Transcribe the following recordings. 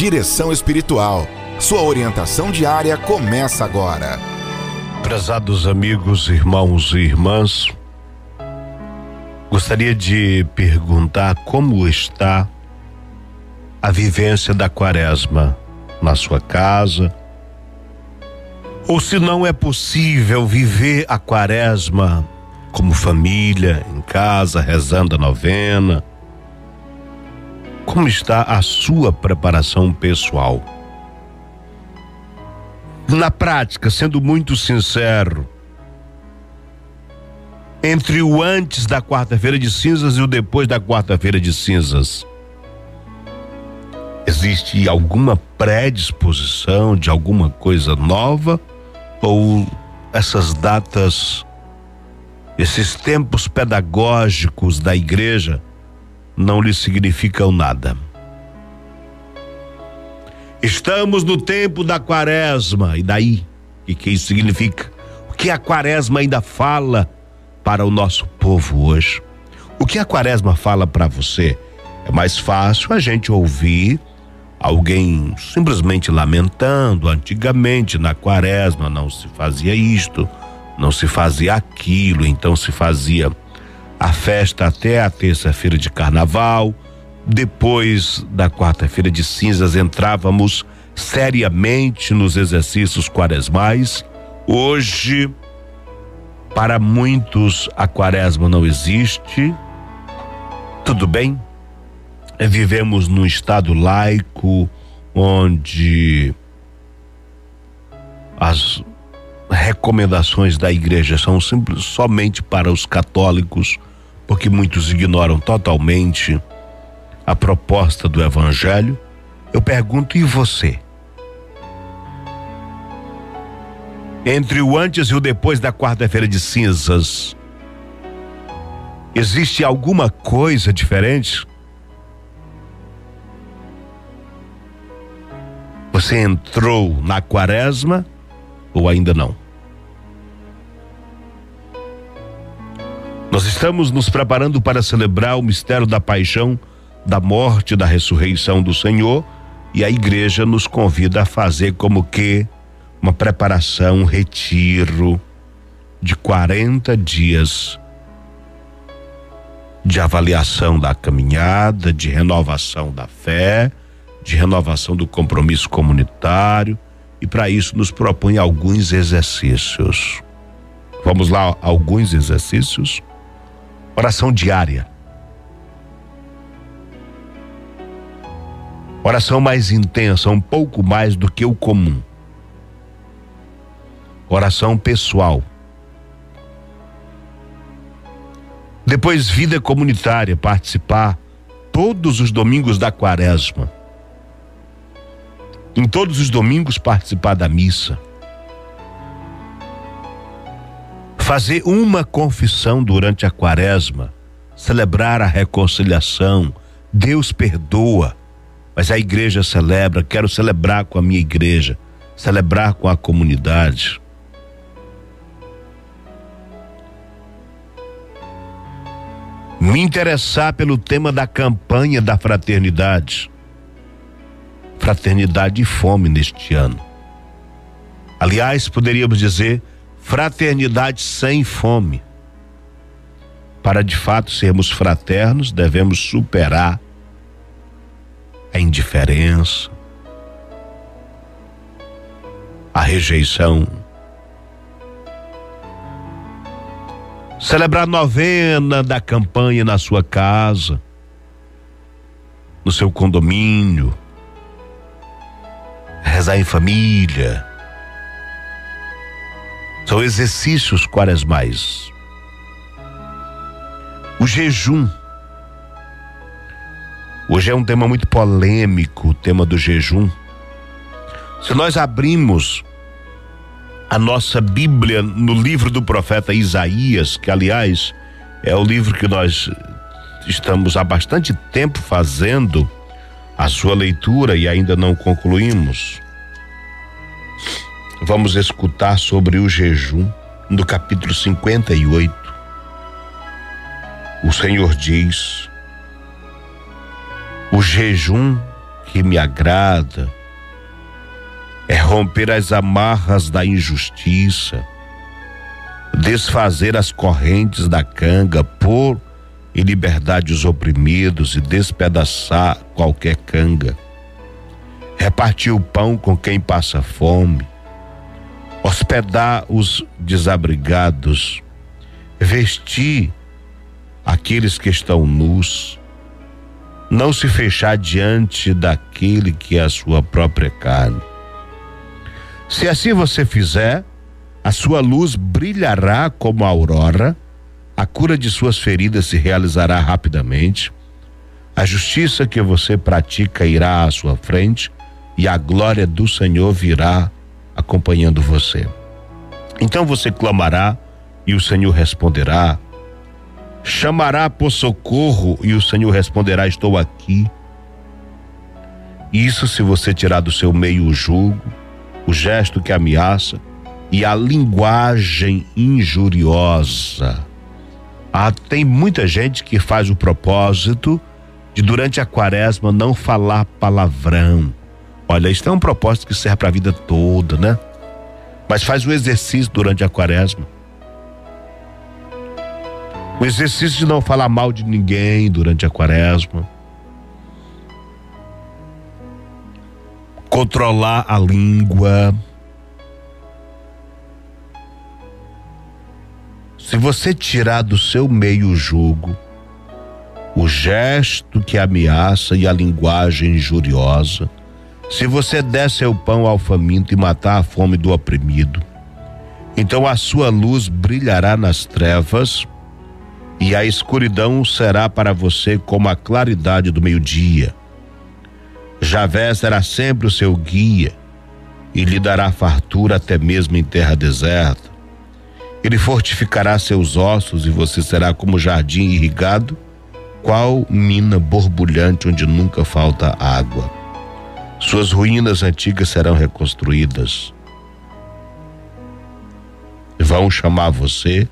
Direção Espiritual. Sua orientação diária começa agora. Prezados amigos, irmãos e irmãs, gostaria de perguntar como está a vivência da quaresma na sua casa, ou se não é possível viver a quaresma como família, em casa, rezando a novena, como está a sua preparação pessoal? Na prática, sendo muito sincero, entre o antes da quarta-feira de cinzas e o depois da quarta-feira de cinzas, existe alguma predisposição de alguma coisa nova ou essas datas, esses tempos pedagógicos da igreja não lhe significam nada. Estamos no tempo da quaresma, e daí? O que isso significa? O que a quaresma ainda fala para o nosso povo hoje? O que a quaresma fala para você? É mais fácil a gente ouvir alguém simplesmente lamentando. Antigamente, na quaresma, não se fazia isto, não se fazia aquilo, então se fazia a festa até a terça-feira de carnaval. Depois da quarta-feira de cinzas, entrávamos seriamente nos exercícios quaresmais. Hoje, para muitos, a quaresma não existe. Tudo bem? Vivemos num estado laico, onde as recomendações da igreja são simples, somente para os católicos porque muitos ignoram totalmente a proposta do Evangelho, eu pergunto: e você? Entre o antes e o depois da quarta-feira de cinzas, existe alguma coisa diferente? Você entrou na quaresma ou ainda não? Nós estamos nos preparando para celebrar o mistério da paixão, da morte, da ressurreição do Senhor, e a igreja nos convida a fazer como que uma preparação, um retiro de 40 dias de avaliação da caminhada, de renovação da fé, de renovação do compromisso comunitário, e para isso nos propõe alguns exercícios. Vamos lá, alguns exercícios. Oração diária. Oração mais intensa, um pouco mais do que o comum. Oração pessoal. Depois, vida comunitária, participar todos os domingos da quaresma. Em todos os domingos, participar da missa fazer uma confissão durante a quaresma, celebrar a reconciliação, Deus perdoa, mas a igreja celebra, quero celebrar com a minha igreja, celebrar com a comunidade. Me interessar pelo tema da campanha da fraternidade. Fraternidade e fome neste ano. Aliás, poderíamos dizer fraternidade sem fome. Para de fato sermos fraternos, devemos superar a indiferença, a rejeição. Celebrar a novena da campanha na sua casa, no seu condomínio, rezar em família são exercícios quaresmais. O jejum. Hoje é um tema muito polêmico, o tema do jejum. Se nós abrimos a nossa Bíblia no livro do profeta Isaías, que aliás é o livro que nós estamos há bastante tempo fazendo a sua leitura e ainda não concluímos. Vamos escutar sobre o jejum no capítulo 58. O Senhor diz: o jejum que me agrada é romper as amarras da injustiça, desfazer as correntes da canga, pôr em liberdade os oprimidos e despedaçar qualquer canga, repartir o pão com quem passa fome, hospedar os desabrigados, vestir aqueles que estão nus, não se fechar diante daquele que é a sua própria carne. Se assim você fizer, a sua luz brilhará como a aurora, a cura de suas feridas se realizará rapidamente, a justiça que você pratica irá à sua frente e a glória do Senhor virá acompanhando você. Então você clamará e o Senhor responderá chamará por socorro e o Senhor responderá: Estou aqui. Isso se você tirar do seu meio o jugo, o gesto que ameaça e a linguagem injuriosa. Ah, tem muita gente que faz o propósito de durante a quaresma não falar palavrão. Olha, isso é um propósito que serve para a vida toda, né? Mas faz o exercício durante a quaresma o exercício de não falar mal de ninguém durante a quaresma. Controlar a língua. Se você tirar do seu meio o jugo, o gesto que ameaça e a linguagem injuriosa, se você der seu pão ao faminto e matar a fome do oprimido, então a sua luz brilhará nas trevas e a escuridão será para você como a claridade do meio-dia. Javé será sempre o seu guia e lhe dará fartura até mesmo em terra deserta. Ele fortificará seus ossos e você será como jardim irrigado, qual mina borbulhante onde nunca falta água. Suas ruínas antigas serão reconstruídas. Vão chamar você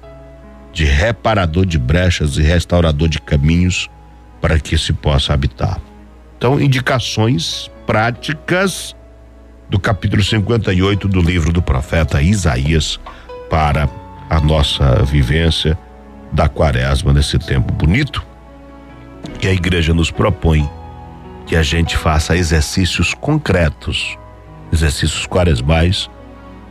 de reparador de brechas e restaurador de caminhos para que se possa habitar. Então, indicações práticas do capítulo 58 do livro do profeta Isaías para a nossa vivência da quaresma nesse tempo bonito. E a igreja nos propõe que a gente faça exercícios concretos, exercícios quaresmais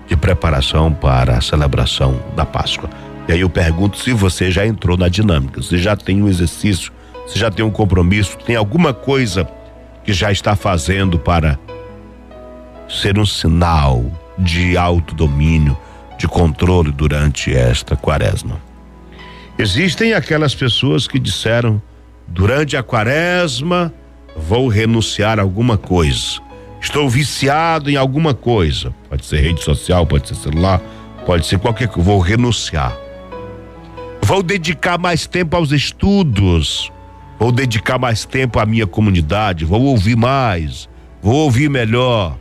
de preparação para a celebração da Páscoa. E aí eu pergunto se você já entrou na dinâmica, você já tem um exercício, você já tem um compromisso, tem alguma coisa que já está fazendo para ser um sinal de autodomínio, de controle durante esta quaresma. Existem aquelas pessoas que disseram: durante a quaresma vou renunciar a alguma coisa. Estou viciado em alguma coisa. Pode ser rede social, pode ser celular, pode ser qualquer coisa. Vou renunciar. Vou dedicar mais tempo aos estudos. Vou dedicar mais tempo à minha comunidade. Vou ouvir mais. Vou ouvir melhor.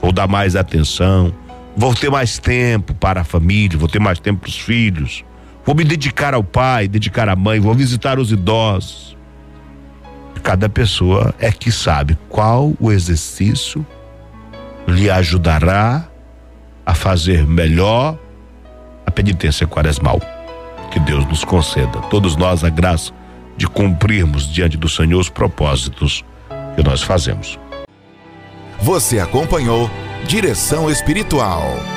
Vou dar mais atenção. Vou ter mais tempo para a família. Vou ter mais tempo para os filhos. Vou me dedicar ao pai, dedicar à mãe. Vou visitar os idosos. Cada pessoa é que sabe qual o exercício lhe ajudará a fazer melhor a penitência quaresmal. Que Deus nos conceda, todos nós, a graça de cumprirmos diante do Senhor os propósitos que nós fazemos. Você acompanhou Direção Espiritual.